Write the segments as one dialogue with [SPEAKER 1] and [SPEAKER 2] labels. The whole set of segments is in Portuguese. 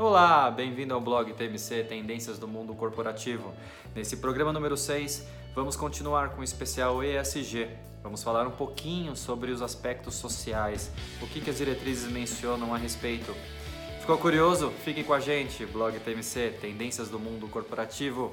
[SPEAKER 1] Olá, bem-vindo ao blog TMC Tendências do Mundo Corporativo. Nesse programa número 6, vamos continuar com o especial ESG. Vamos falar um pouquinho sobre os aspectos sociais, o que, que as diretrizes mencionam a respeito. Ficou curioso? Fique com a gente, blog TMC Tendências do Mundo Corporativo.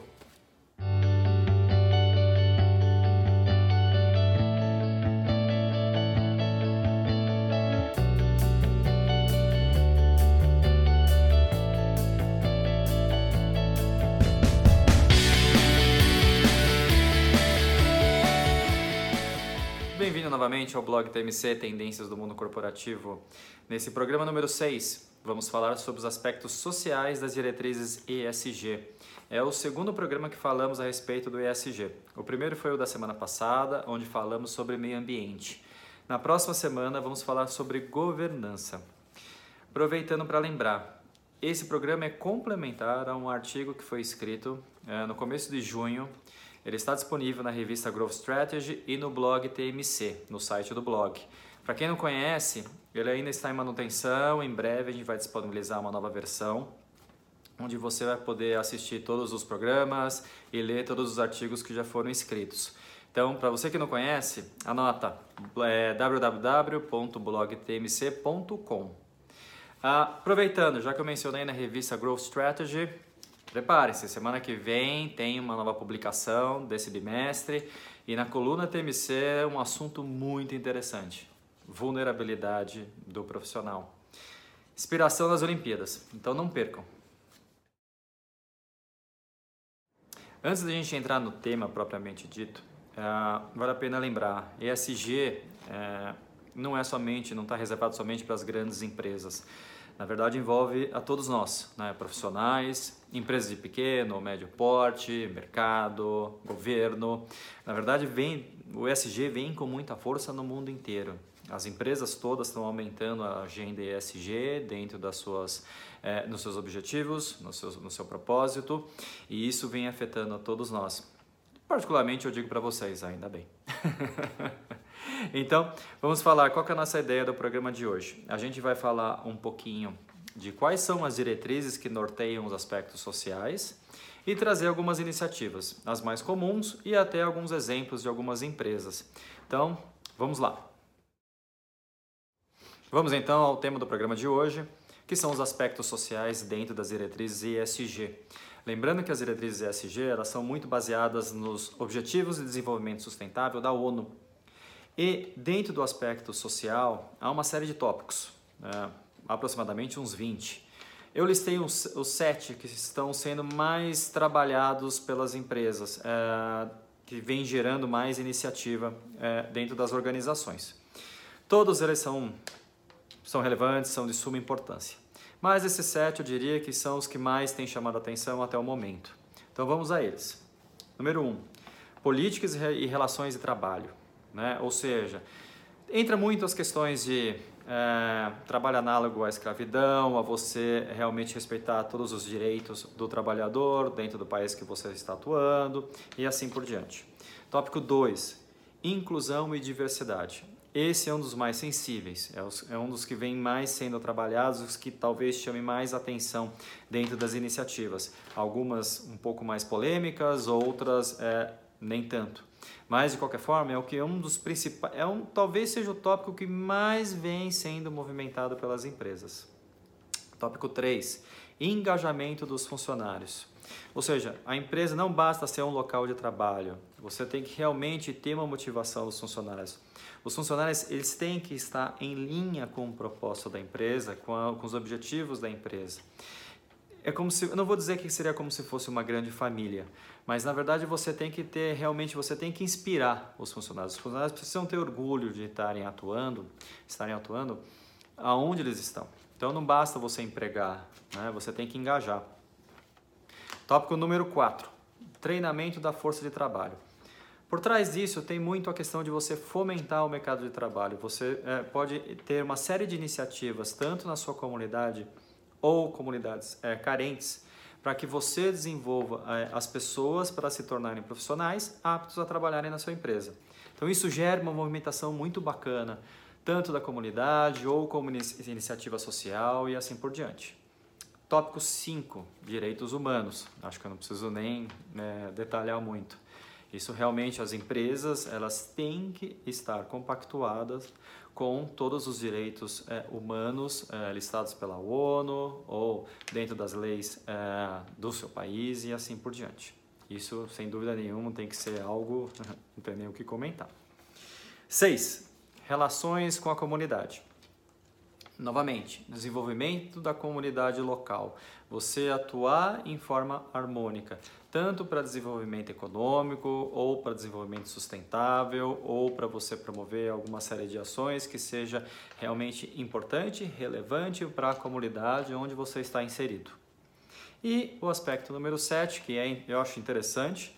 [SPEAKER 1] Novamente ao blog TMC Tendências do Mundo Corporativo. Nesse programa número 6, vamos falar sobre os aspectos sociais das diretrizes ESG. É o segundo programa que falamos a respeito do ESG. O primeiro foi o da semana passada, onde falamos sobre meio ambiente. Na próxima semana, vamos falar sobre governança. Aproveitando para lembrar, esse programa é complementar a um artigo que foi escrito é, no começo de junho ele está disponível na revista Growth Strategy e no blog TMC, no site do blog. Para quem não conhece, ele ainda está em manutenção, em breve a gente vai disponibilizar uma nova versão, onde você vai poder assistir todos os programas e ler todos os artigos que já foram escritos. Então, para você que não conhece, anota é, www.blogtmc.com. Ah, aproveitando, já que eu mencionei na revista Growth Strategy, Prepare-se, semana que vem tem uma nova publicação desse bimestre e na coluna TMC é um assunto muito interessante: vulnerabilidade do profissional. Inspiração das Olimpíadas, então não percam. Antes da gente entrar no tema propriamente dito, uh, vale a pena lembrar: ESG é, não é somente, não está reservado somente para as grandes empresas na verdade envolve a todos nós, né? profissionais, empresas de pequeno médio porte, mercado, governo. Na verdade, vem, o ESG vem com muita força no mundo inteiro. As empresas todas estão aumentando a agenda ESG dentro das suas, eh, nos seus objetivos, no seu, no seu propósito, e isso vem afetando a todos nós. Particularmente eu digo para vocês, ainda bem. Então, vamos falar qual é a nossa ideia do programa de hoje. A gente vai falar um pouquinho de quais são as diretrizes que norteiam os aspectos sociais e trazer algumas iniciativas, as mais comuns e até alguns exemplos de algumas empresas. Então, vamos lá. Vamos então ao tema do programa de hoje, que são os aspectos sociais dentro das diretrizes ESG. Lembrando que as diretrizes ESG elas são muito baseadas nos Objetivos de Desenvolvimento Sustentável da ONU, e dentro do aspecto social, há uma série de tópicos, né? aproximadamente uns 20. Eu listei os, os sete que estão sendo mais trabalhados pelas empresas, é, que vem gerando mais iniciativa é, dentro das organizações. Todos eles são, são relevantes, são de suma importância. Mas esses sete eu diria que são os que mais têm chamado a atenção até o momento. Então vamos a eles. Número um, políticas e relações de trabalho né? Ou seja, entra muito as questões de é, trabalho análogo à escravidão, a você realmente respeitar todos os direitos do trabalhador dentro do país que você está atuando e assim por diante. Tópico 2, inclusão e diversidade. Esse é um dos mais sensíveis, é, é um dos que vem mais sendo trabalhados, os que talvez chame mais atenção dentro das iniciativas. Algumas um pouco mais polêmicas, outras é, nem tanto. Mas de qualquer forma, é o que é um dos principais, é um talvez seja o tópico que mais vem sendo movimentado pelas empresas. Tópico 3, engajamento dos funcionários. Ou seja, a empresa não basta ser um local de trabalho, você tem que realmente ter uma motivação dos funcionários. Os funcionários eles têm que estar em linha com o propósito da empresa, com, a, com os objetivos da empresa. É como se, eu não vou dizer que seria como se fosse uma grande família, mas na verdade você tem que ter, realmente você tem que inspirar os funcionários. Os funcionários precisam ter orgulho de estarem atuando, estarem atuando aonde eles estão. Então não basta você empregar, né? você tem que engajar. Tópico número 4, treinamento da força de trabalho. Por trás disso tem muito a questão de você fomentar o mercado de trabalho. Você é, pode ter uma série de iniciativas, tanto na sua comunidade ou comunidades é, carentes, para que você desenvolva é, as pessoas para se tornarem profissionais aptos a trabalharem na sua empresa. Então isso gera uma movimentação muito bacana, tanto da comunidade ou como iniciativa social e assim por diante. Tópico 5, direitos humanos. Acho que eu não preciso nem né, detalhar muito. Isso realmente as empresas elas têm que estar compactuadas com todos os direitos é, humanos é, listados pela ONU ou dentro das leis é, do seu país e assim por diante. Isso, sem dúvida nenhuma, tem que ser algo, não tem nem o que comentar. 6. Relações com a comunidade. Novamente, desenvolvimento da comunidade local. Você atuar em forma harmônica, tanto para desenvolvimento econômico, ou para desenvolvimento sustentável, ou para você promover alguma série de ações que seja realmente importante, relevante para a comunidade onde você está inserido. E o aspecto número 7, que é, eu acho interessante,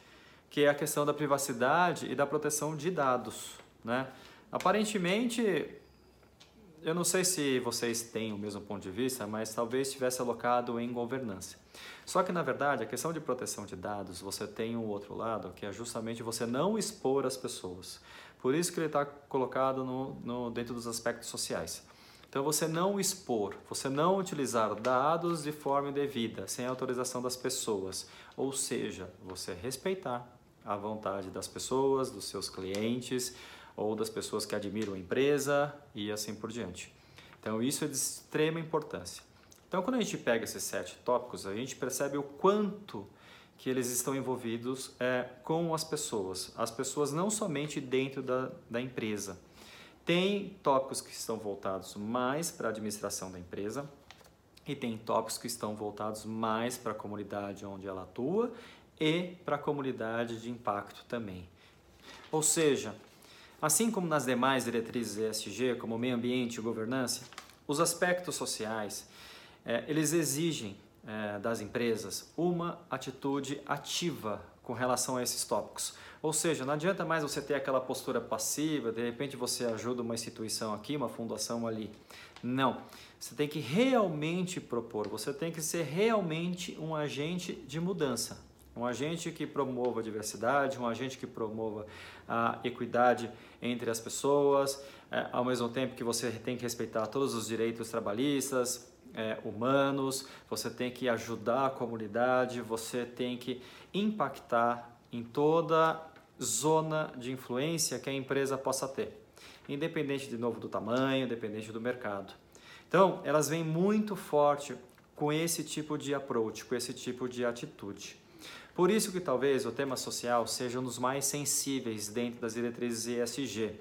[SPEAKER 1] que é a questão da privacidade e da proteção de dados. Né? Aparentemente, eu não sei se vocês têm o mesmo ponto de vista, mas talvez estivesse alocado em governança. Só que, na verdade, a questão de proteção de dados, você tem um outro lado, que é justamente você não expor as pessoas. Por isso que ele está colocado no, no, dentro dos aspectos sociais. Então, você não expor, você não utilizar dados de forma indevida, sem autorização das pessoas. Ou seja, você respeitar a vontade das pessoas, dos seus clientes, ou das pessoas que admiram a empresa e assim por diante. Então, isso é de extrema importância. Então, quando a gente pega esses sete tópicos, a gente percebe o quanto que eles estão envolvidos é, com as pessoas. As pessoas não somente dentro da, da empresa. Tem tópicos que estão voltados mais para a administração da empresa e tem tópicos que estão voltados mais para a comunidade onde ela atua e para a comunidade de impacto também. Ou seja, Assim como nas demais diretrizes ESG, como meio ambiente e governança, os aspectos sociais, é, eles exigem é, das empresas uma atitude ativa com relação a esses tópicos. Ou seja, não adianta mais você ter aquela postura passiva, de repente você ajuda uma instituição aqui, uma fundação ali. Não. Você tem que realmente propor, você tem que ser realmente um agente de mudança um agente que promova a diversidade, um agente que promova a equidade entre as pessoas, é, ao mesmo tempo que você tem que respeitar todos os direitos trabalhistas, é, humanos, você tem que ajudar a comunidade, você tem que impactar em toda zona de influência que a empresa possa ter, independente de novo do tamanho, independente do mercado. Então, elas vêm muito forte com esse tipo de approach, com esse tipo de atitude. Por isso que talvez o tema social seja um dos mais sensíveis dentro das diretrizes ESG.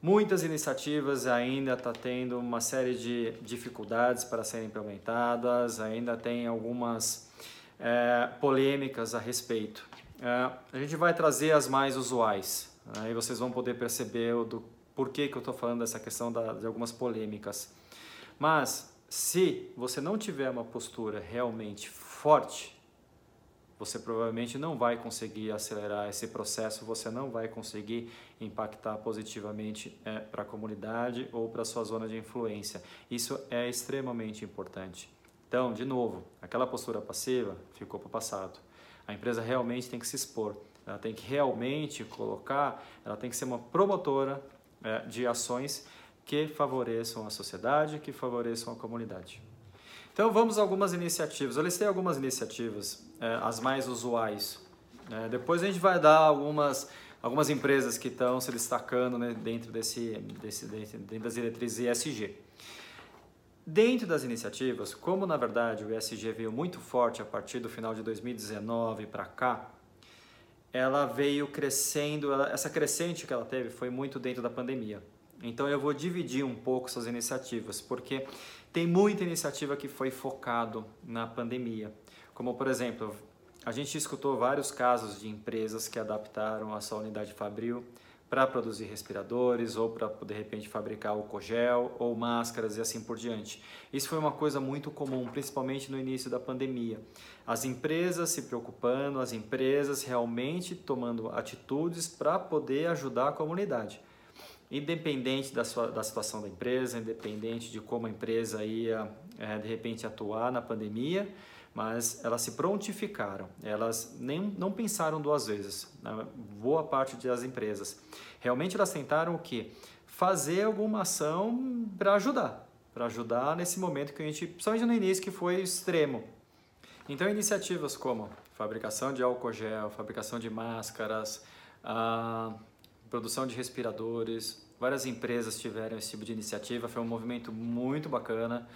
[SPEAKER 1] Muitas iniciativas ainda estão tá tendo uma série de dificuldades para serem implementadas, ainda tem algumas é, polêmicas a respeito. É, a gente vai trazer as mais usuais, aí vocês vão poder perceber o do porquê que eu estou falando dessa questão da, de algumas polêmicas. Mas se você não tiver uma postura realmente forte, você provavelmente não vai conseguir acelerar esse processo, você não vai conseguir impactar positivamente é, para a comunidade ou para a sua zona de influência. Isso é extremamente importante. Então, de novo, aquela postura passiva ficou para o passado. A empresa realmente tem que se expor, ela tem que realmente colocar, ela tem que ser uma promotora é, de ações que favoreçam a sociedade, que favoreçam a comunidade. Então vamos a algumas iniciativas. Eu listei algumas iniciativas, é, as mais usuais. Né? Depois a gente vai dar algumas, algumas empresas que estão se destacando né, dentro, desse, desse, dentro das diretrizes ESG. Dentro das iniciativas, como na verdade o ESG veio muito forte a partir do final de 2019 para cá, ela veio crescendo, ela, essa crescente que ela teve foi muito dentro da pandemia. Então eu vou dividir um pouco essas iniciativas, porque tem muita iniciativa que foi focado na pandemia. Como por exemplo, a gente escutou vários casos de empresas que adaptaram a sua unidade fabril para produzir respiradores ou para de repente fabricar o cogel ou máscaras e assim por diante. Isso foi uma coisa muito comum, principalmente no início da pandemia. As empresas se preocupando, as empresas realmente tomando atitudes para poder ajudar a comunidade independente da, sua, da situação da empresa, independente de como a empresa ia é, de repente atuar na pandemia, mas elas se prontificaram, elas nem não pensaram duas vezes, na boa parte das empresas. Realmente elas tentaram o que? Fazer alguma ação para ajudar, para ajudar nesse momento que a gente, principalmente no início, que foi extremo. Então, iniciativas como fabricação de álcool gel, fabricação de máscaras, a produção de respiradores, várias empresas tiveram esse tipo de iniciativa, foi um movimento muito bacana,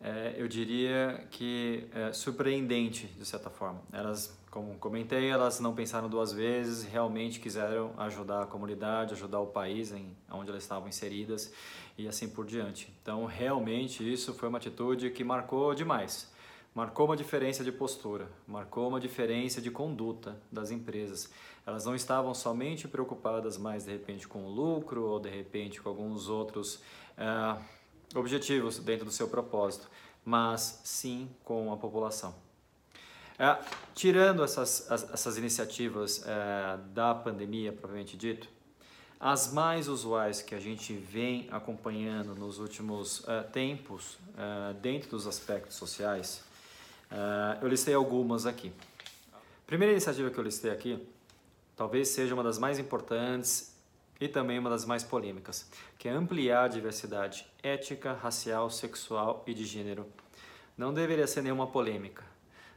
[SPEAKER 1] é, eu diria que é, surpreendente de certa forma. Elas, como comentei, elas não pensaram duas vezes, realmente quiseram ajudar a comunidade, ajudar o país em onde elas estavam inseridas e assim por diante. Então, realmente isso foi uma atitude que marcou demais marcou uma diferença de postura, marcou uma diferença de conduta das empresas. Elas não estavam somente preocupadas mais de repente com o lucro ou de repente com alguns outros eh, objetivos dentro do seu propósito, mas sim com a população. É, tirando essas, as, essas iniciativas é, da pandemia, propriamente dito, as mais usuais que a gente vem acompanhando nos últimos é, tempos, dentro dos aspectos sociais, Uh, eu listei algumas aqui. Primeira iniciativa que eu listei aqui talvez seja uma das mais importantes e também uma das mais polêmicas, que é ampliar a diversidade ética, racial, sexual e de gênero. Não deveria ser nenhuma polêmica,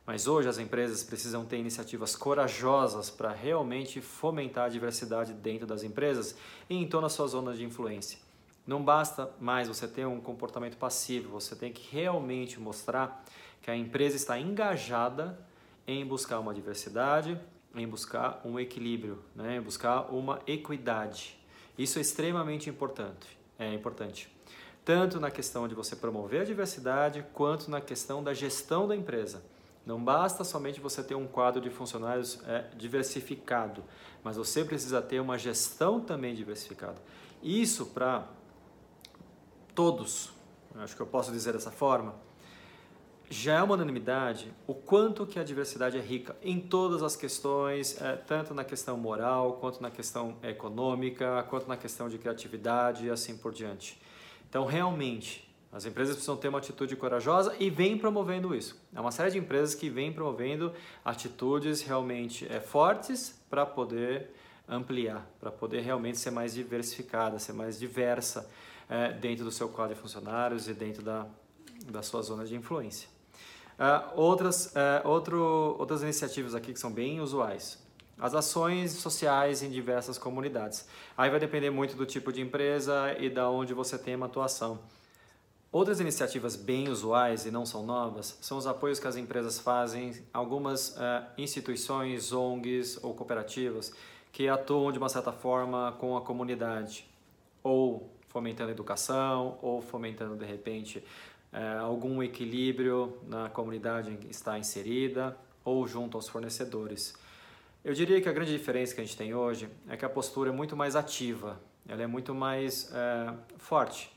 [SPEAKER 1] mas hoje as empresas precisam ter iniciativas corajosas para realmente fomentar a diversidade dentro das empresas e em toda a sua zona de influência. Não basta mais você ter um comportamento passivo, você tem que realmente mostrar que a empresa está engajada em buscar uma diversidade, em buscar um equilíbrio, né? em buscar uma equidade. Isso é extremamente importante, é importante. Tanto na questão de você promover a diversidade, quanto na questão da gestão da empresa. Não basta somente você ter um quadro de funcionários é, diversificado, mas você precisa ter uma gestão também diversificada. Isso para todos, acho que eu posso dizer dessa forma, já é uma unanimidade o quanto que a diversidade é rica em todas as questões, é, tanto na questão moral, quanto na questão econômica, quanto na questão de criatividade e assim por diante. Então, realmente, as empresas precisam ter uma atitude corajosa e vem promovendo isso. É uma série de empresas que vem promovendo atitudes realmente é, fortes para poder ampliar, para poder realmente ser mais diversificada, ser mais diversa é, dentro do seu quadro de funcionários e dentro da, da sua zona de influência. Uh, outras, uh, outro, outras iniciativas aqui que são bem usuais. As ações sociais em diversas comunidades. Aí vai depender muito do tipo de empresa e da onde você tem uma atuação. Outras iniciativas bem usuais e não são novas são os apoios que as empresas fazem algumas uh, instituições, ONGs ou cooperativas que atuam de uma certa forma com a comunidade, ou fomentando educação, ou fomentando de repente é, algum equilíbrio na comunidade em que está inserida ou junto aos fornecedores. Eu diria que a grande diferença que a gente tem hoje é que a postura é muito mais ativa, ela é muito mais é, forte.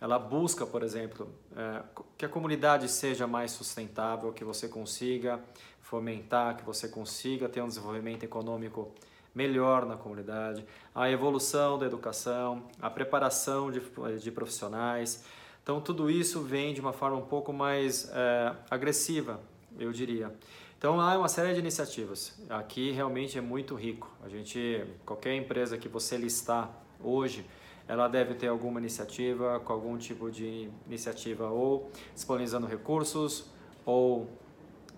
[SPEAKER 1] Ela busca, por exemplo, é, que a comunidade seja mais sustentável, que você consiga fomentar, que você consiga ter um desenvolvimento econômico melhor na comunidade, a evolução da educação, a preparação de, de profissionais, então, tudo isso vem de uma forma um pouco mais é, agressiva, eu diria. Então, há uma série de iniciativas. Aqui realmente é muito rico. A gente, qualquer empresa que você listar hoje, ela deve ter alguma iniciativa, com algum tipo de iniciativa ou disponibilizando recursos, ou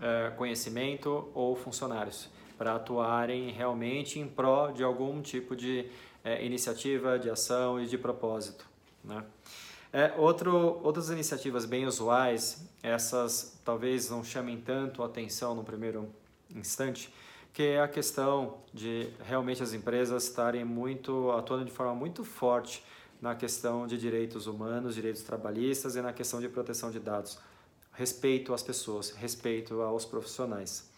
[SPEAKER 1] é, conhecimento, ou funcionários, para atuarem realmente em prol de algum tipo de é, iniciativa, de ação e de propósito. Né? É, outro, outras iniciativas bem usuais, essas talvez não chamem tanto atenção no primeiro instante, que é a questão de realmente as empresas estarem muito atuando de forma muito forte na questão de direitos humanos, direitos trabalhistas e na questão de proteção de dados. Respeito às pessoas, respeito aos profissionais.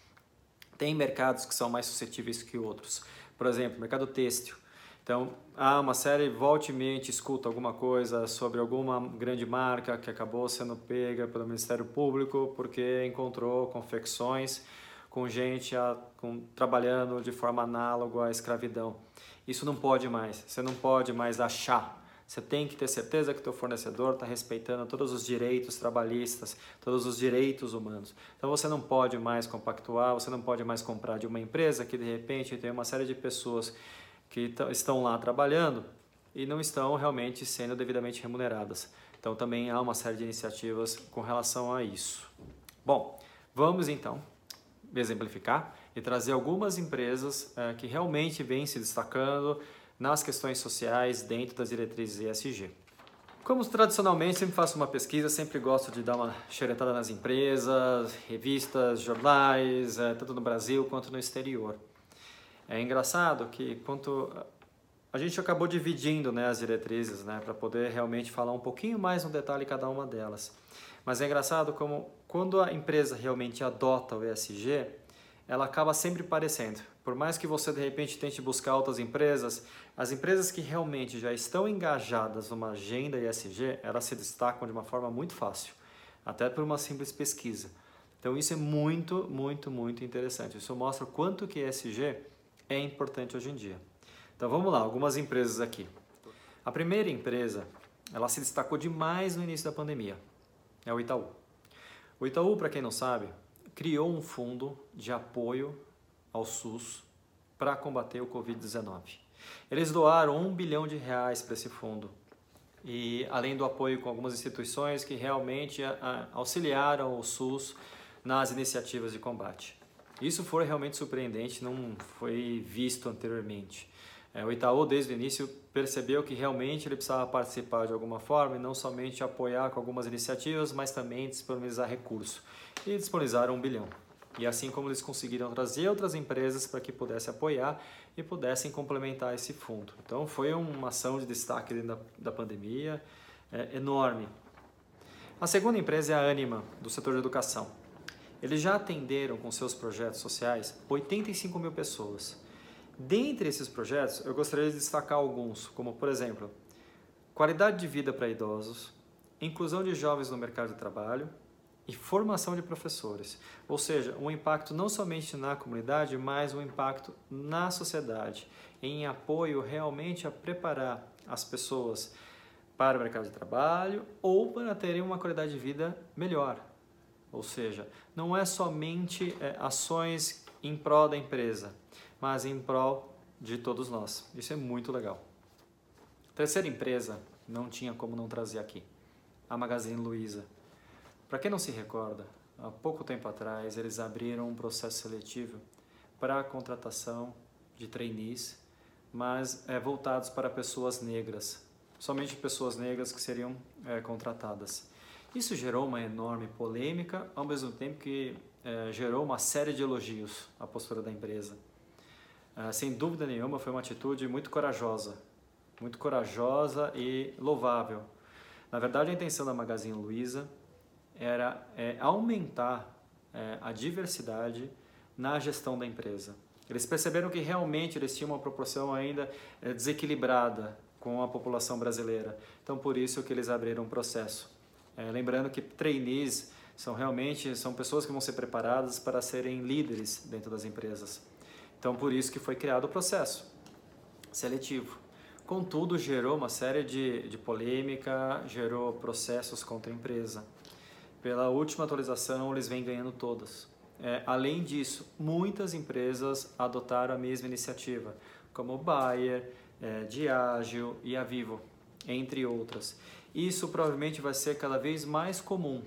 [SPEAKER 1] Tem mercados que são mais suscetíveis que outros. Por exemplo, mercado têxtil. Então, há uma série, volte e mente, escuta alguma coisa sobre alguma grande marca que acabou sendo pega pelo Ministério Público porque encontrou confecções com gente a, com, trabalhando de forma análoga à escravidão. Isso não pode mais, você não pode mais achar. Você tem que ter certeza que o teu fornecedor está respeitando todos os direitos trabalhistas, todos os direitos humanos. Então você não pode mais compactuar, você não pode mais comprar de uma empresa que de repente tem uma série de pessoas que estão lá trabalhando e não estão realmente sendo devidamente remuneradas. Então também há uma série de iniciativas com relação a isso. Bom, vamos então exemplificar e trazer algumas empresas é, que realmente vêm se destacando nas questões sociais dentro das diretrizes ESG. Como tradicionalmente sempre faço uma pesquisa, sempre gosto de dar uma xeretada nas empresas, revistas, jornais, é, tanto no Brasil quanto no exterior. É engraçado que quanto a gente acabou dividindo né, as diretrizes né, para poder realmente falar um pouquinho mais no detalhe cada uma delas. Mas é engraçado como quando a empresa realmente adota o ESG, ela acaba sempre parecendo. Por mais que você de repente tente buscar outras empresas, as empresas que realmente já estão engajadas numa agenda ESG, elas se destacam de uma forma muito fácil, até por uma simples pesquisa. Então isso é muito, muito, muito interessante. Isso mostra o quanto que ESG é importante hoje em dia. Então vamos lá, algumas empresas aqui. A primeira empresa, ela se destacou demais no início da pandemia. É o Itaú. O Itaú, para quem não sabe, criou um fundo de apoio ao SUS para combater o Covid-19. Eles doaram um bilhão de reais para esse fundo e além do apoio com algumas instituições que realmente auxiliaram o SUS nas iniciativas de combate. Isso foi realmente surpreendente, não foi visto anteriormente. É, o Itaú, desde o início, percebeu que realmente ele precisava participar de alguma forma e não somente apoiar com algumas iniciativas, mas também disponibilizar recursos. E disponibilizaram um bilhão. E assim como eles conseguiram trazer outras empresas para que pudessem apoiar e pudessem complementar esse fundo. Então foi uma ação de destaque dentro da, da pandemia é, enorme. A segunda empresa é a Anima, do setor de educação. Eles já atenderam com seus projetos sociais 85 mil pessoas Dentre esses projetos, eu gostaria de destacar alguns, como por exemplo, qualidade de vida para idosos, inclusão de jovens no mercado de trabalho e formação de professores. Ou seja, um impacto não somente na comunidade, mas um impacto na sociedade, em apoio realmente a preparar as pessoas para o mercado de trabalho ou para terem uma qualidade de vida melhor. Ou seja, não é somente é, ações em prol da empresa, mas em prol de todos nós. Isso é muito legal. Terceira empresa, não tinha como não trazer aqui, a Magazine Luiza. Para quem não se recorda, há pouco tempo atrás eles abriram um processo seletivo para a contratação de trainees, mas é, voltados para pessoas negras, somente pessoas negras que seriam é, contratadas. Isso gerou uma enorme polêmica, ao mesmo tempo que é, gerou uma série de elogios à postura da empresa. Ah, sem dúvida nenhuma, foi uma atitude muito corajosa, muito corajosa e louvável. Na verdade, a intenção da Magazine Luiza era é, aumentar é, a diversidade na gestão da empresa. Eles perceberam que realmente eles tinham uma proporção ainda é, desequilibrada com a população brasileira. Então, por isso que eles abriram um processo. É, lembrando que trainees são realmente são pessoas que vão ser preparadas para serem líderes dentro das empresas. Então, por isso que foi criado o processo seletivo. Contudo, gerou uma série de, de polêmica, gerou processos contra a empresa. Pela última atualização, eles vêm ganhando todas. É, além disso, muitas empresas adotaram a mesma iniciativa, como Bayer, é, Diageo e a Vivo, entre outras. Isso provavelmente vai ser cada vez mais comum.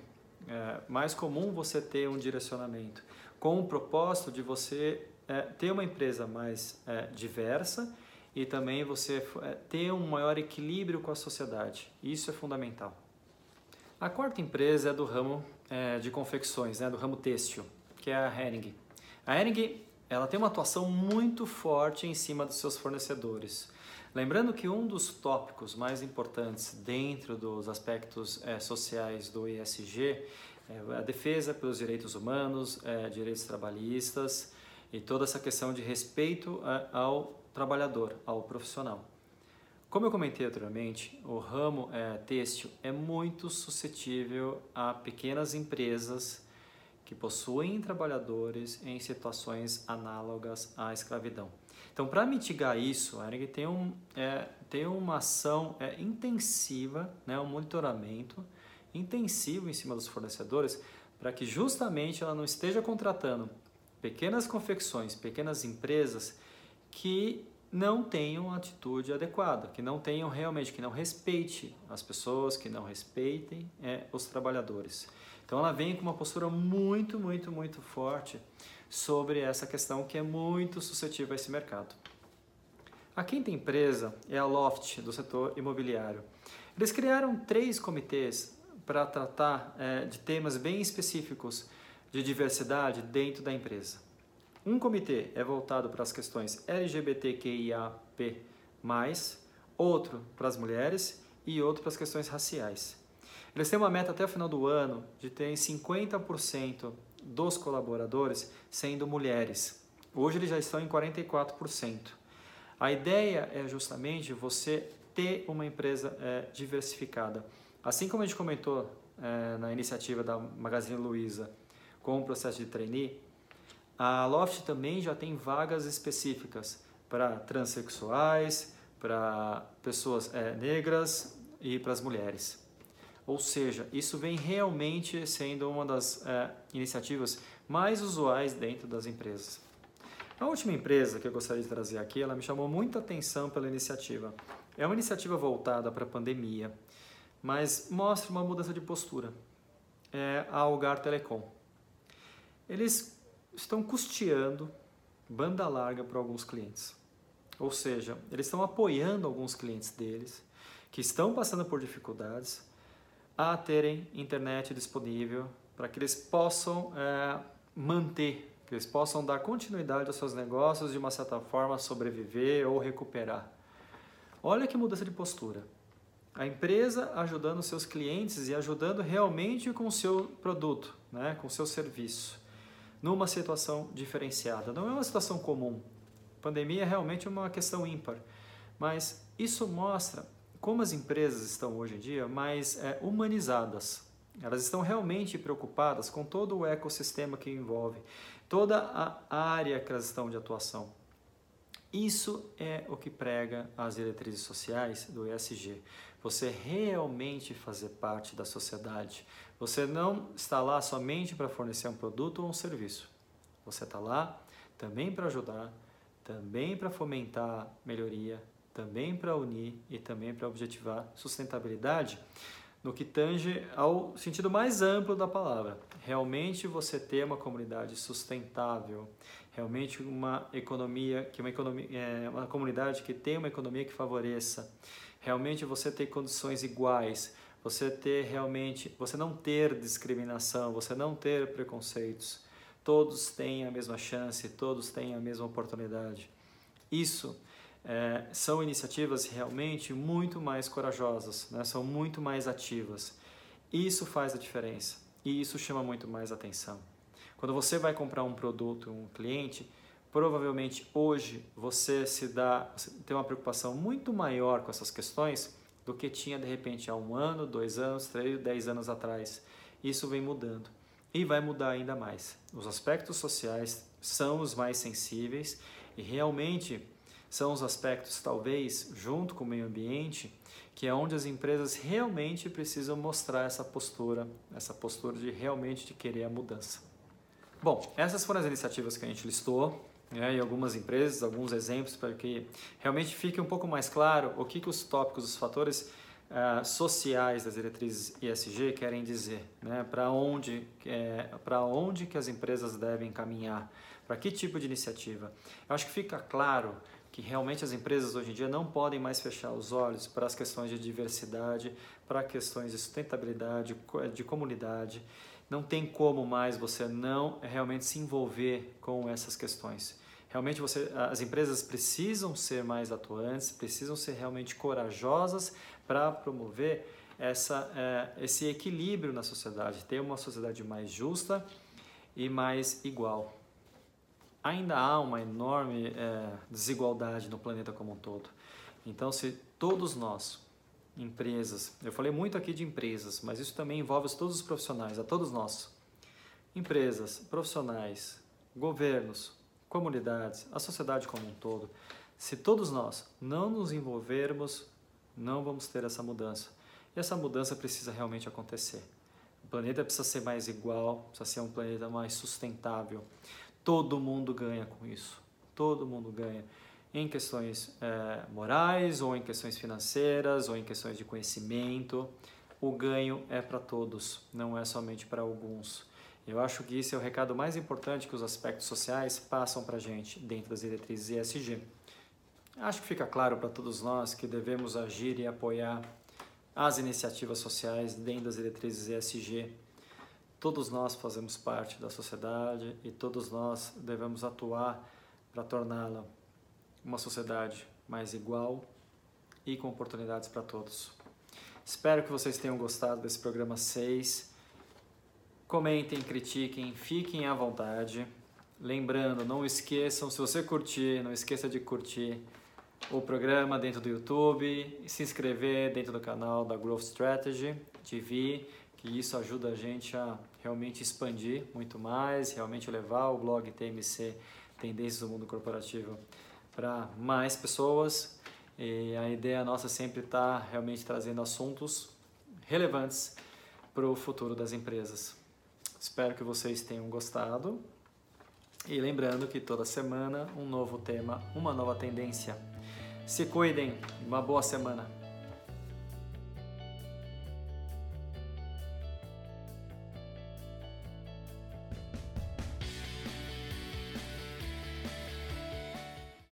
[SPEAKER 1] É, mais comum você ter um direcionamento com o propósito de você é, ter uma empresa mais é, diversa e também você é, ter um maior equilíbrio com a sociedade. Isso é fundamental. A quarta empresa é do ramo é, de confecções, né, do ramo têxtil, que é a Hering. A Hering ela tem uma atuação muito forte em cima dos seus fornecedores. Lembrando que um dos tópicos mais importantes dentro dos aspectos é, sociais do ESG é a defesa pelos direitos humanos, é, direitos trabalhistas e toda essa questão de respeito ao trabalhador, ao profissional. Como eu comentei anteriormente, o ramo é, têxtil é muito suscetível a pequenas empresas que possuem trabalhadores em situações análogas à escravidão. Então, para mitigar isso, a ERG tem, um, é, tem uma ação é, intensiva, né, um monitoramento intensivo em cima dos fornecedores, para que justamente ela não esteja contratando pequenas confecções, pequenas empresas que não tenham atitude adequada, que não tenham realmente, que não respeite as pessoas, que não respeitem é, os trabalhadores. Então ela vem com uma postura muito, muito, muito forte sobre essa questão que é muito suscetível a esse mercado. A quinta empresa é a Loft, do setor imobiliário. Eles criaram três comitês para tratar é, de temas bem específicos de diversidade dentro da empresa. Um comitê é voltado para as questões LGBTQIAP+, outro para as mulheres e outro para as questões raciais. Eles têm uma meta até o final do ano de ter 50% dos colaboradores sendo mulheres. Hoje eles já estão em 44%. A ideia é justamente você ter uma empresa é, diversificada. Assim como a gente comentou é, na iniciativa da Magazine Luiza com o processo de trainee, a Loft também já tem vagas específicas para transexuais, para pessoas é, negras e para as mulheres. Ou seja, isso vem realmente sendo uma das é, iniciativas mais usuais dentro das empresas. A última empresa que eu gostaria de trazer aqui, ela me chamou muita atenção pela iniciativa. É uma iniciativa voltada para a pandemia, mas mostra uma mudança de postura. É a Algar Telecom. Eles estão custeando banda larga para alguns clientes. Ou seja, eles estão apoiando alguns clientes deles que estão passando por dificuldades a terem internet disponível para que eles possam é, manter, que eles possam dar continuidade aos seus negócios de uma certa forma, sobreviver ou recuperar. Olha que mudança de postura. A empresa ajudando seus clientes e ajudando realmente com o seu produto, né, com o seu serviço numa situação diferenciada. Não é uma situação comum. pandemia é realmente uma questão ímpar, mas isso mostra como as empresas estão hoje em dia mais é, humanizadas. Elas estão realmente preocupadas com todo o ecossistema que envolve, toda a área que elas estão de atuação. Isso é o que prega as diretrizes sociais do ESG. Você realmente fazer parte da sociedade. Você não está lá somente para fornecer um produto ou um serviço. Você está lá também para ajudar, também para fomentar melhoria, também para unir e também para objetivar sustentabilidade no que tange ao sentido mais amplo da palavra. Realmente você ter uma comunidade sustentável, realmente uma economia que uma economia é, uma comunidade que tem uma economia que favoreça realmente você ter condições iguais você ter realmente você não ter discriminação você não ter preconceitos todos têm a mesma chance todos têm a mesma oportunidade. Isso é, são iniciativas realmente muito mais corajosas né? são muito mais ativas. Isso faz a diferença e isso chama muito mais atenção. Quando você vai comprar um produto, um cliente, provavelmente hoje você se dá, você tem uma preocupação muito maior com essas questões do que tinha de repente há um ano, dois anos, três, dez anos atrás. Isso vem mudando e vai mudar ainda mais. Os aspectos sociais são os mais sensíveis e realmente são os aspectos, talvez, junto com o meio ambiente, que é onde as empresas realmente precisam mostrar essa postura, essa postura de realmente de querer a mudança. Bom, essas foram as iniciativas que a gente listou né, algumas empresas, alguns exemplos para que realmente fique um pouco mais claro o que, que os tópicos, os fatores uh, sociais das diretrizes ISG querem dizer, né, para onde, é, onde que as empresas devem caminhar, para que tipo de iniciativa. Eu acho que fica claro que realmente as empresas hoje em dia não podem mais fechar os olhos para as questões de diversidade, para questões de sustentabilidade, de comunidade não tem como mais você não realmente se envolver com essas questões. Realmente você, as empresas precisam ser mais atuantes, precisam ser realmente corajosas para promover essa, é, esse equilíbrio na sociedade, ter uma sociedade mais justa e mais igual. Ainda há uma enorme é, desigualdade no planeta como um todo. Então, se todos nós empresas. Eu falei muito aqui de empresas, mas isso também envolve todos os profissionais, a todos nós. Empresas, profissionais, governos, comunidades, a sociedade como um todo. Se todos nós não nos envolvermos, não vamos ter essa mudança. E essa mudança precisa realmente acontecer. O planeta precisa ser mais igual, precisa ser um planeta mais sustentável. Todo mundo ganha com isso. Todo mundo ganha. em questões é, morais, ou em questões financeiras, ou em questões de conhecimento. O ganho é para todos, não é somente para alguns. Eu acho que isso é o recado mais importante que os aspectos sociais passam para a gente dentro das diretrizes ESG. Acho que fica claro para todos nós que devemos agir e apoiar as iniciativas sociais dentro das diretrizes ESG. Todos nós fazemos parte da sociedade e todos nós devemos atuar para torná-la uma sociedade mais igual e com oportunidades para todos. Espero que vocês tenham gostado desse programa 6. Comentem, critiquem, fiquem à vontade. Lembrando, não esqueçam, se você curtir, não esqueça de curtir o programa dentro do YouTube se inscrever dentro do canal da Growth Strategy TV, que isso ajuda a gente a realmente expandir muito mais, realmente levar o blog TMC Tendências do Mundo Corporativo para mais pessoas. E a ideia nossa sempre está realmente trazendo assuntos relevantes para o futuro das empresas. Espero que vocês tenham gostado. E lembrando que toda semana um novo tema, uma nova tendência. Se cuidem, uma boa semana.